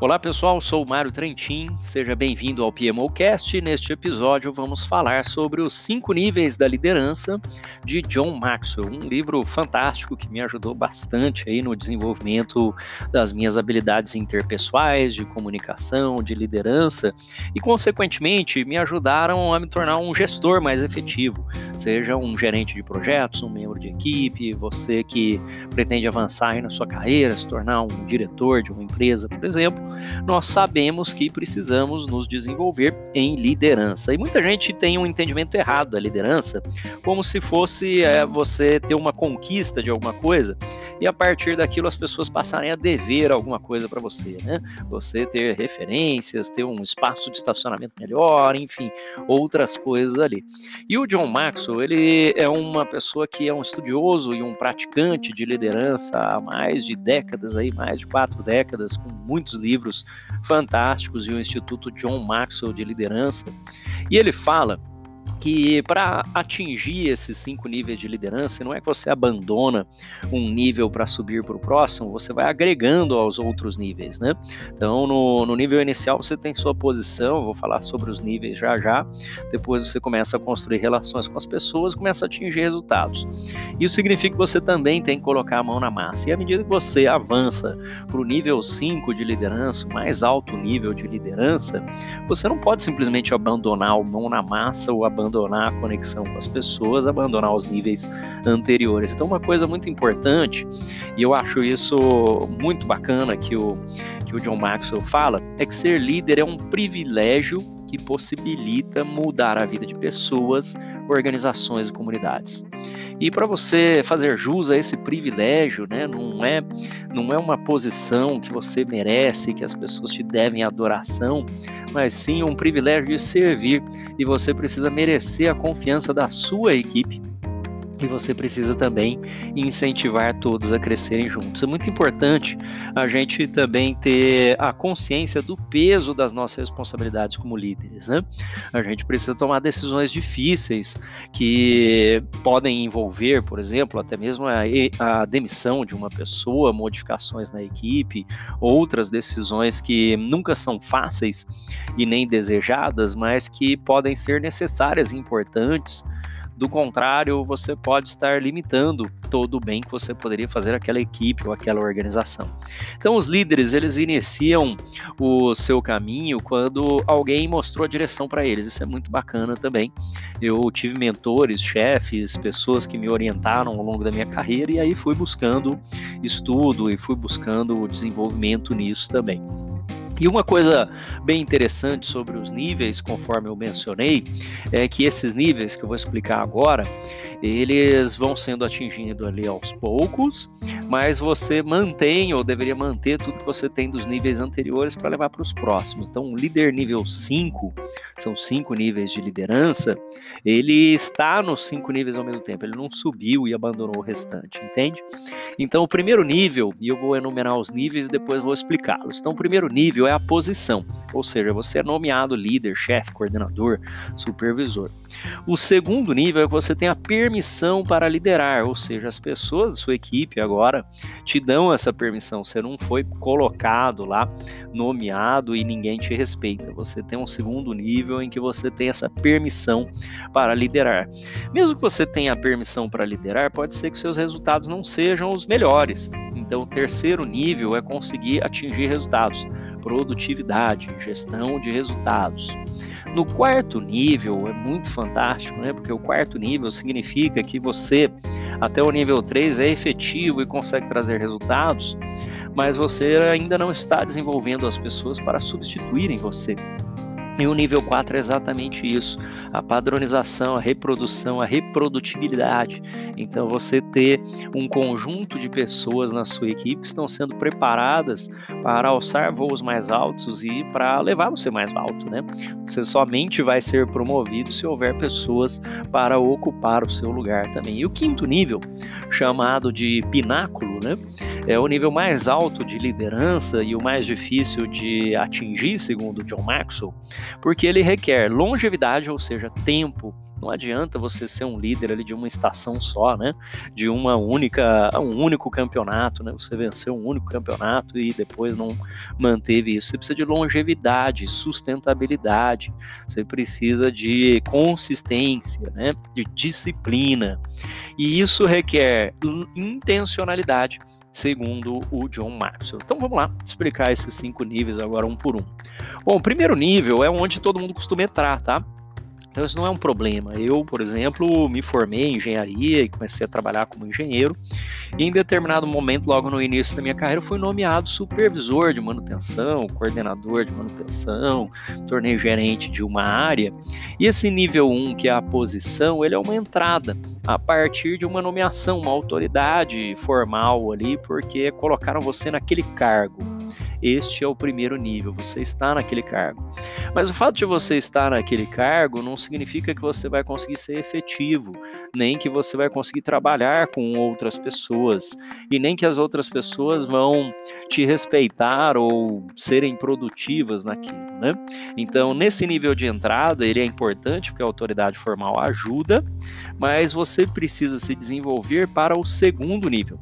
Olá pessoal, sou o Mário Trentin, seja bem-vindo ao PMOcast. Neste episódio vamos falar sobre os cinco níveis da liderança de John Maxwell, um livro fantástico que me ajudou bastante aí no desenvolvimento das minhas habilidades interpessoais, de comunicação, de liderança e, consequentemente, me ajudaram a me tornar um gestor mais efetivo, seja um gerente de projetos, um membro de equipe, você que pretende avançar aí na sua carreira, se tornar um diretor de uma empresa, por exemplo nós sabemos que precisamos nos desenvolver em liderança. E muita gente tem um entendimento errado da liderança, como se fosse é, você ter uma conquista de alguma coisa e a partir daquilo as pessoas passarem a dever alguma coisa para você, né? Você ter referências, ter um espaço de estacionamento melhor, enfim, outras coisas ali. E o John Maxwell, ele é uma pessoa que é um estudioso e um praticante de liderança há mais de décadas aí, mais de quatro décadas, com muitos livros livros fantásticos e o Instituto John Maxwell de Liderança. E ele fala que para atingir esses cinco níveis de liderança, não é que você abandona um nível para subir para o próximo, você vai agregando aos outros níveis, né? Então, no, no nível inicial, você tem sua posição, vou falar sobre os níveis já já, depois você começa a construir relações com as pessoas, começa a atingir resultados. Isso significa que você também tem que colocar a mão na massa. E à medida que você avança para o nível 5 de liderança, mais alto nível de liderança, você não pode simplesmente abandonar a mão na massa ou abandonar abandonar a conexão com as pessoas, abandonar os níveis anteriores. Então, uma coisa muito importante, e eu acho isso muito bacana que o, que o John Maxwell fala, é que ser líder é um privilégio que possibilita mudar a vida de pessoas, organizações e comunidades. E para você fazer jus a esse privilégio, né, não é não é uma posição que você merece, que as pessoas te devem adoração, mas sim um privilégio de servir e você precisa merecer a confiança da sua equipe e você precisa também incentivar todos a crescerem juntos. É muito importante a gente também ter a consciência do peso das nossas responsabilidades como líderes, né? A gente precisa tomar decisões difíceis que podem envolver, por exemplo, até mesmo a, a demissão de uma pessoa, modificações na equipe, outras decisões que nunca são fáceis e nem desejadas, mas que podem ser necessárias e importantes do contrário, você pode estar limitando todo o bem que você poderia fazer aquela equipe ou aquela organização. Então, os líderes, eles iniciam o seu caminho quando alguém mostrou a direção para eles. Isso é muito bacana também. Eu tive mentores, chefes, pessoas que me orientaram ao longo da minha carreira e aí fui buscando estudo e fui buscando desenvolvimento nisso também. E uma coisa bem interessante sobre os níveis, conforme eu mencionei, é que esses níveis que eu vou explicar agora, eles vão sendo atingidos ali aos poucos, mas você mantém ou deveria manter tudo que você tem dos níveis anteriores para levar para os próximos. Então, o líder nível 5, são cinco níveis de liderança, ele está nos cinco níveis ao mesmo tempo, ele não subiu e abandonou o restante, entende? Então, o primeiro nível, e eu vou enumerar os níveis e depois vou explicá-los. Então, o primeiro nível é a posição, ou seja, você é nomeado líder, chefe, coordenador, supervisor. O segundo nível é que você tem a permissão para liderar, ou seja, as pessoas da sua equipe agora te dão essa permissão, você não foi colocado lá, nomeado e ninguém te respeita. Você tem um segundo nível em que você tem essa permissão para liderar. Mesmo que você tenha a permissão para liderar, pode ser que seus resultados não sejam os melhores. Então, o terceiro nível é conseguir atingir resultados produtividade, gestão de resultados. No quarto nível é muito fantástico, né? Porque o quarto nível significa que você, até o nível 3, é efetivo e consegue trazer resultados, mas você ainda não está desenvolvendo as pessoas para substituírem você. E o nível 4 é exatamente isso: a padronização, a reprodução, a reprodutibilidade. Então, você ter um conjunto de pessoas na sua equipe que estão sendo preparadas para alçar voos mais altos e para levar você mais alto, né? Você somente vai ser promovido se houver pessoas para ocupar o seu lugar também. E o quinto nível, chamado de pináculo, né? É o nível mais alto de liderança e o mais difícil de atingir, segundo John Maxwell porque ele requer longevidade, ou seja, tempo Não adianta você ser um líder ali de uma estação só, né? De uma única, um único campeonato, né? Você venceu um único campeonato e depois não manteve isso. Você precisa de longevidade, sustentabilidade. Você precisa de consistência, né? De disciplina. E isso requer intencionalidade segundo o John Maxwell. Então vamos lá explicar esses cinco níveis agora um por um. Bom, o primeiro nível é onde todo mundo costuma entrar, tá? Então isso não é um problema. Eu, por exemplo, me formei em engenharia e comecei a trabalhar como engenheiro. E em determinado momento, logo no início da minha carreira, fui nomeado supervisor de manutenção, coordenador de manutenção, tornei gerente de uma área. E esse nível 1, que é a posição, ele é uma entrada a partir de uma nomeação, uma autoridade formal ali, porque colocaram você naquele cargo. Este é o primeiro nível, você está naquele cargo. Mas o fato de você estar naquele cargo não significa que você vai conseguir ser efetivo, nem que você vai conseguir trabalhar com outras pessoas, e nem que as outras pessoas vão te respeitar ou serem produtivas naquilo, né? Então, nesse nível de entrada, ele é importante porque a autoridade formal ajuda, mas você precisa se desenvolver para o segundo nível.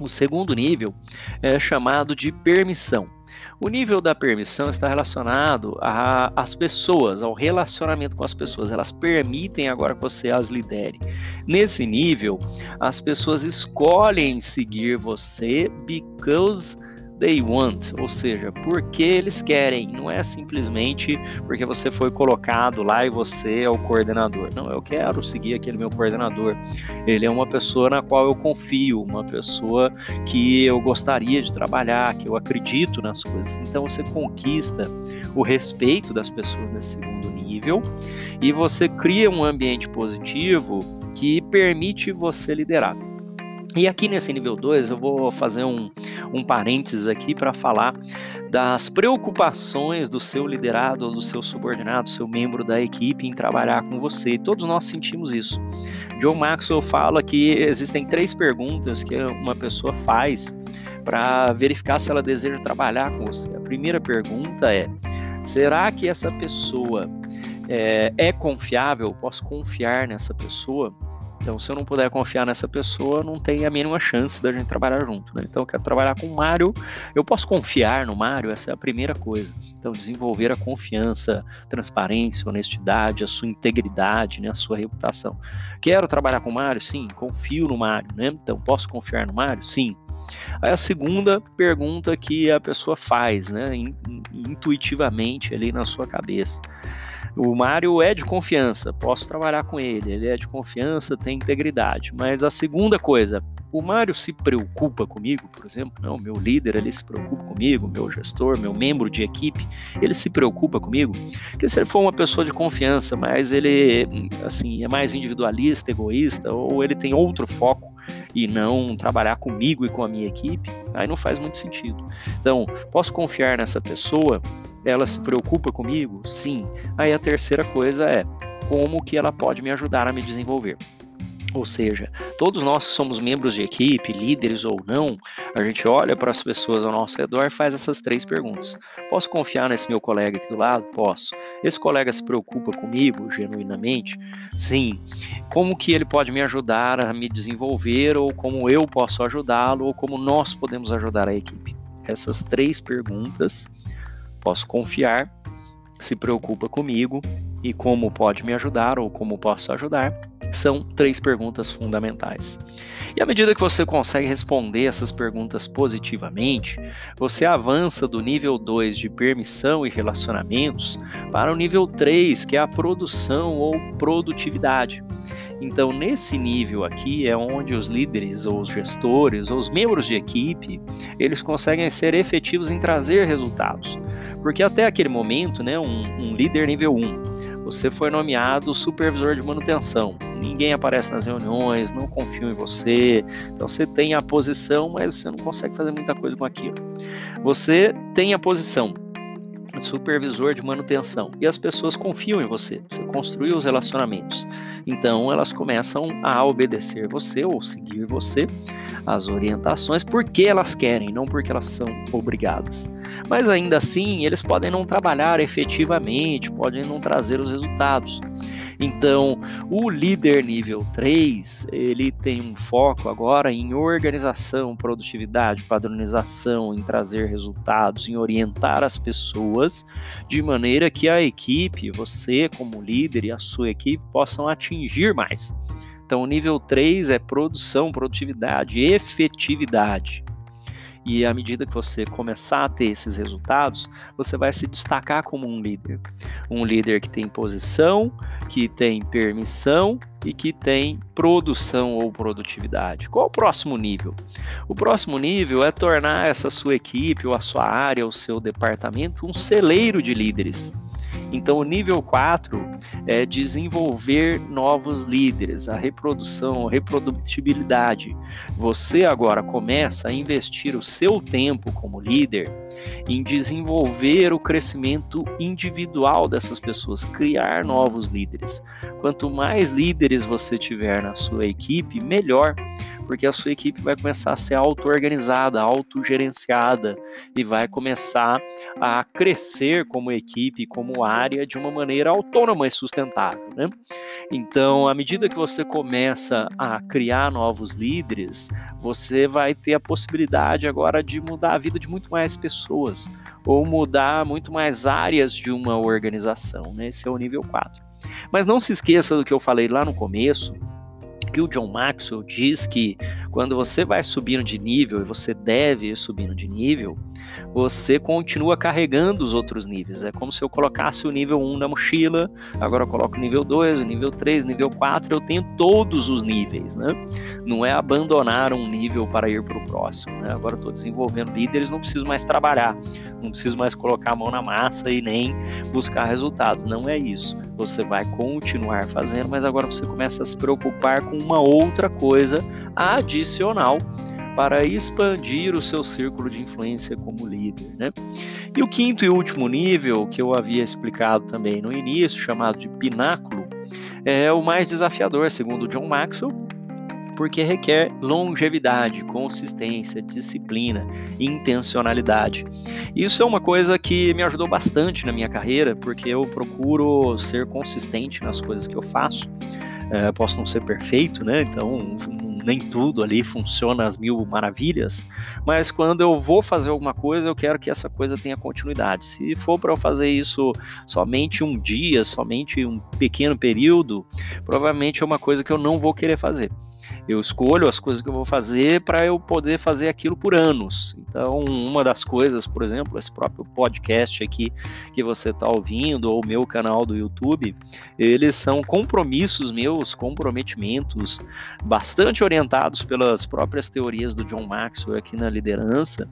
O segundo nível é chamado de permissão. O nível da permissão está relacionado às pessoas, ao relacionamento com as pessoas. Elas permitem agora que você as lidere. Nesse nível, as pessoas escolhem seguir você because they want, ou seja, porque eles querem, não é simplesmente porque você foi colocado lá e você é o coordenador. Não, eu quero seguir aquele meu coordenador. Ele é uma pessoa na qual eu confio, uma pessoa que eu gostaria de trabalhar, que eu acredito nas coisas. Então você conquista o respeito das pessoas nesse segundo nível e você cria um ambiente positivo que permite você liderar. E aqui nesse nível 2 eu vou fazer um, um parênteses aqui para falar das preocupações do seu liderado ou do seu subordinado, seu membro da equipe em trabalhar com você. Todos nós sentimos isso. John Maxwell fala que existem três perguntas que uma pessoa faz para verificar se ela deseja trabalhar com você. A primeira pergunta é: será que essa pessoa é, é confiável? Posso confiar nessa pessoa? Então, se eu não puder confiar nessa pessoa, não tem a mínima chance da gente trabalhar junto. Né? Então, eu quero trabalhar com o Mário, eu posso confiar no Mário, essa é a primeira coisa. Então, desenvolver a confiança, transparência, honestidade, a sua integridade, né? a sua reputação. Quero trabalhar com o Mário? Sim. Confio no Mário, né? Então, posso confiar no Mário? Sim. Aí a segunda pergunta que a pessoa faz, né, intuitivamente ali na sua cabeça. O Mário é de confiança, posso trabalhar com ele, ele é de confiança, tem integridade. Mas a segunda coisa, o Mário se preocupa comigo, por exemplo, não, meu líder, ele se preocupa comigo, meu gestor, meu membro de equipe, ele se preocupa comigo. Porque se ele for uma pessoa de confiança, mas ele assim, é mais individualista, egoísta, ou ele tem outro foco e não trabalhar comigo e com a minha equipe, aí não faz muito sentido. Então, posso confiar nessa pessoa? Ela se preocupa comigo? Sim. Aí a terceira coisa é como que ela pode me ajudar a me desenvolver. Ou seja, todos nós que somos membros de equipe, líderes ou não, a gente olha para as pessoas ao nosso redor e faz essas três perguntas. Posso confiar nesse meu colega aqui do lado? Posso. Esse colega se preocupa comigo genuinamente? Sim. Como que ele pode me ajudar a me desenvolver ou como eu posso ajudá-lo ou como nós podemos ajudar a equipe? Essas três perguntas. Posso confiar, se preocupa comigo e como pode me ajudar ou como posso ajudar, são três perguntas fundamentais. E à medida que você consegue responder essas perguntas positivamente, você avança do nível 2 de permissão e relacionamentos para o nível 3, que é a produção ou produtividade. Então, nesse nível aqui é onde os líderes ou os gestores ou os membros de equipe, eles conseguem ser efetivos em trazer resultados. Porque até aquele momento, né, um, um líder nível 1, você foi nomeado supervisor de manutenção. Ninguém aparece nas reuniões, não confio em você. Então você tem a posição, mas você não consegue fazer muita coisa com aquilo. Você tem a posição, supervisor de manutenção. E as pessoas confiam em você, você construiu os relacionamentos. Então elas começam a obedecer você ou seguir você, as orientações, porque elas querem, não porque elas são obrigadas. Mas ainda assim, eles podem não trabalhar efetivamente, podem não trazer os resultados. Então, o líder nível 3, ele tem um foco agora em organização, produtividade, padronização, em trazer resultados, em orientar as pessoas de maneira que a equipe, você como líder e a sua equipe possam atingir mais. Então, o nível 3 é produção, produtividade, efetividade. E à medida que você começar a ter esses resultados, você vai se destacar como um líder. Um líder que tem posição, que tem permissão e que tem produção ou produtividade. Qual o próximo nível? O próximo nível é tornar essa sua equipe, ou a sua área, o seu departamento um celeiro de líderes. Então, o nível 4 é desenvolver novos líderes, a reprodução, a reprodutibilidade. Você agora começa a investir o seu tempo como líder em desenvolver o crescimento individual dessas pessoas, criar novos líderes. Quanto mais líderes você tiver na sua equipe, melhor porque a sua equipe vai começar a ser auto-organizada, autogerenciada e vai começar a crescer como equipe, como área, de uma maneira autônoma e sustentável. Né? Então, à medida que você começa a criar novos líderes, você vai ter a possibilidade agora de mudar a vida de muito mais pessoas ou mudar muito mais áreas de uma organização. Né? Esse é o nível 4. Mas não se esqueça do que eu falei lá no começo, que o John Maxwell diz que quando você vai subindo de nível, e você deve ir subindo de nível, você continua carregando os outros níveis. É como se eu colocasse o nível 1 na mochila, agora eu coloco o nível 2, o nível 3, o nível 4, eu tenho todos os níveis, né? Não é abandonar um nível para ir para o próximo, né? Agora eu estou desenvolvendo líderes, não preciso mais trabalhar, não preciso mais colocar a mão na massa e nem buscar resultados. Não é isso. Você vai continuar fazendo, mas agora você começa a se preocupar com uma outra coisa adicional para expandir o seu círculo de influência como líder. Né? E o quinto e último nível, que eu havia explicado também no início, chamado de pináculo, é o mais desafiador, segundo John Maxwell, porque requer longevidade, consistência, disciplina, intencionalidade. Isso é uma coisa que me ajudou bastante na minha carreira, porque eu procuro ser consistente nas coisas que eu faço. É, posso não ser perfeito, né? Então nem tudo ali funciona às mil maravilhas, mas quando eu vou fazer alguma coisa, eu quero que essa coisa tenha continuidade. Se for para eu fazer isso somente um dia, somente um pequeno período, provavelmente é uma coisa que eu não vou querer fazer. Eu escolho as coisas que eu vou fazer para eu poder fazer aquilo por anos. Então, uma das coisas, por exemplo, esse próprio podcast aqui que você está ouvindo, ou o meu canal do YouTube, eles são compromissos meus, comprometimentos bastante orientados pelas próprias teorias do John Maxwell aqui na liderança,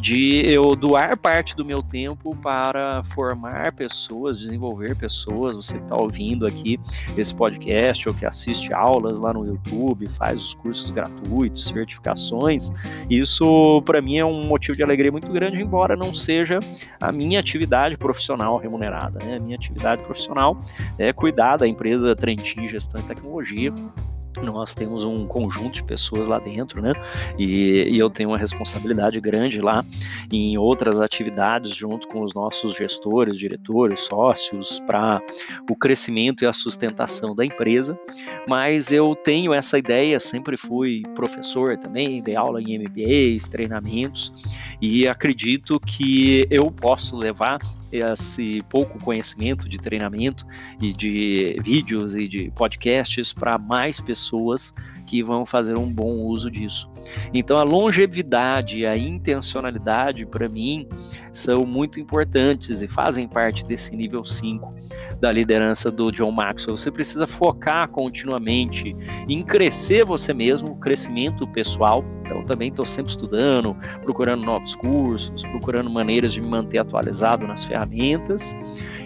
de eu doar parte do meu tempo para formar pessoas, desenvolver pessoas. Você está ouvindo aqui esse podcast ou que assiste aulas lá no YouTube, faz faz os cursos gratuitos, certificações, isso para mim é um motivo de alegria muito grande, embora não seja a minha atividade profissional remunerada. Né? A minha atividade profissional é cuidar da empresa Trentin Gestão e Tecnologia, nós temos um conjunto de pessoas lá dentro, né? E, e, eu tenho uma responsabilidade grande lá em outras atividades junto com os nossos gestores, diretores, sócios para o crescimento e a sustentação da empresa. Mas eu tenho essa ideia, sempre fui professor também, dei aula em MBAs, treinamentos e acredito que eu posso levar esse pouco conhecimento de treinamento e de vídeos e de podcasts para mais pessoas que vão fazer um bom uso disso. Então a longevidade e a intencionalidade para mim são muito importantes e fazem parte desse nível 5 da liderança do John Maxwell. Você precisa focar continuamente em crescer você mesmo, crescimento pessoal. Então também estou sempre estudando, procurando novos cursos, procurando maneiras de me manter atualizado nas ferramentas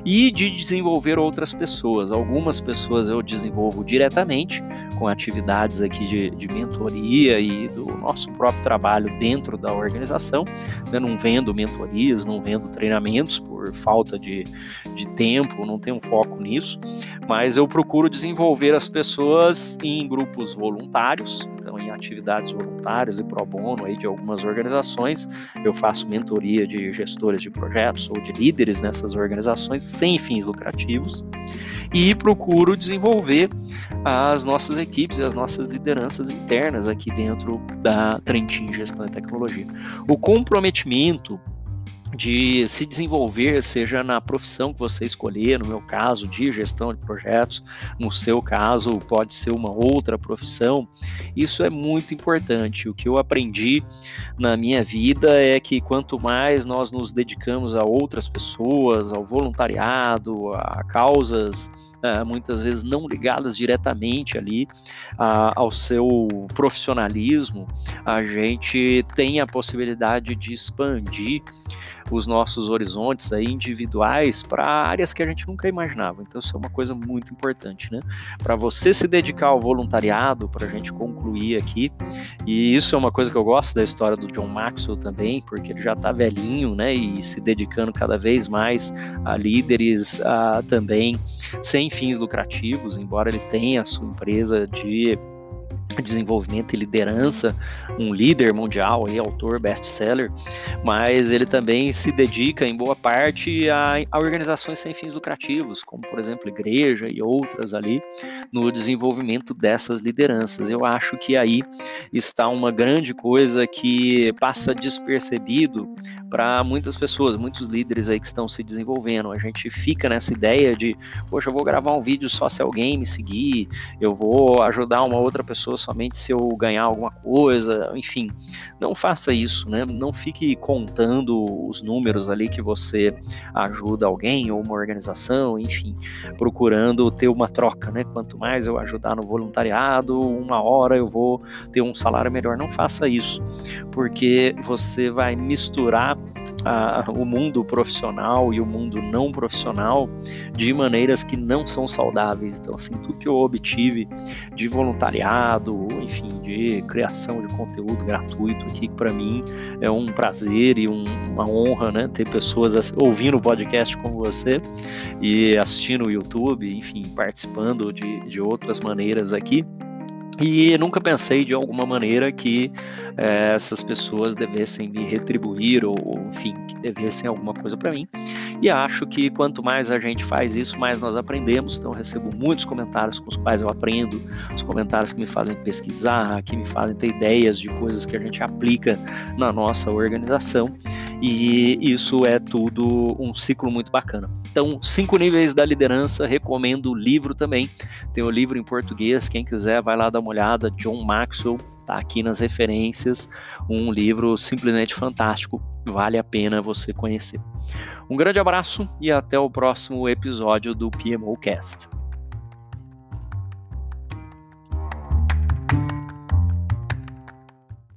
e de desenvolver outras pessoas. Algumas pessoas eu desenvolvo diretamente com atividades aqui de, de mentoria e do nosso próprio trabalho dentro da organização. Né? não vendo mentorias, não vendo treinamentos por falta de, de tempo, não tenho foco nisso, mas eu procuro desenvolver as pessoas em grupos voluntários, então em atividades voluntárias e pro bono aí de algumas organizações. Eu faço mentoria de gestores de projetos ou de líderes nessas organizações sem fins lucrativos e procuro desenvolver as nossas equipes e as nossas lideranças internas aqui dentro da Trentin Gestão e Tecnologia. O comprometimento de se desenvolver, seja na profissão que você escolher, no meu caso, de gestão de projetos, no seu caso, pode ser uma outra profissão. Isso é muito importante. O que eu aprendi na minha vida é que quanto mais nós nos dedicamos a outras pessoas, ao voluntariado, a causas Uh, muitas vezes não ligadas diretamente ali uh, ao seu profissionalismo, a gente tem a possibilidade de expandir os nossos horizontes aí individuais para áreas que a gente nunca imaginava. Então isso é uma coisa muito importante, né? Para você se dedicar ao voluntariado, para a gente concluir aqui, e isso é uma coisa que eu gosto da história do John Maxwell também, porque ele já está velhinho, né? E se dedicando cada vez mais a líderes a, também sem fins lucrativos, embora ele tenha a sua empresa de desenvolvimento e liderança, um líder mundial, aí, autor best-seller, mas ele também se dedica em boa parte a, a, organizações sem fins lucrativos, como por exemplo igreja e outras ali, no desenvolvimento dessas lideranças. Eu acho que aí está uma grande coisa que passa despercebido para muitas pessoas, muitos líderes aí que estão se desenvolvendo. A gente fica nessa ideia de, poxa, eu vou gravar um vídeo só se alguém me seguir, eu vou ajudar uma outra pessoa somente se eu ganhar alguma coisa, enfim, não faça isso, né? Não fique contando os números ali que você ajuda alguém ou uma organização, enfim, procurando ter uma troca, né? Quanto mais eu ajudar no voluntariado, uma hora eu vou ter um salário melhor. Não faça isso, porque você vai misturar a, o mundo profissional e o mundo não profissional de maneiras que não são saudáveis. Então, assim, tudo que eu obtive de voluntariado, enfim, de criação de conteúdo gratuito aqui, para mim é um prazer e um, uma honra, né, ter pessoas ouvindo o podcast como você e assistindo o YouTube, enfim, participando de, de outras maneiras aqui. E nunca pensei de alguma maneira que é, essas pessoas devessem me retribuir ou, enfim, que devessem alguma coisa para mim. E acho que quanto mais a gente faz isso, mais nós aprendemos. Então, recebo muitos comentários com os quais eu aprendo, os comentários que me fazem pesquisar, que me fazem ter ideias de coisas que a gente aplica na nossa organização. E isso é tudo um ciclo muito bacana. Então, cinco níveis da liderança, recomendo o livro também. Tem o livro em português, quem quiser vai lá dar uma olhada, John Maxwell, tá aqui nas referências, um livro simplesmente fantástico, vale a pena você conhecer. Um grande abraço e até o próximo episódio do PMO Cast.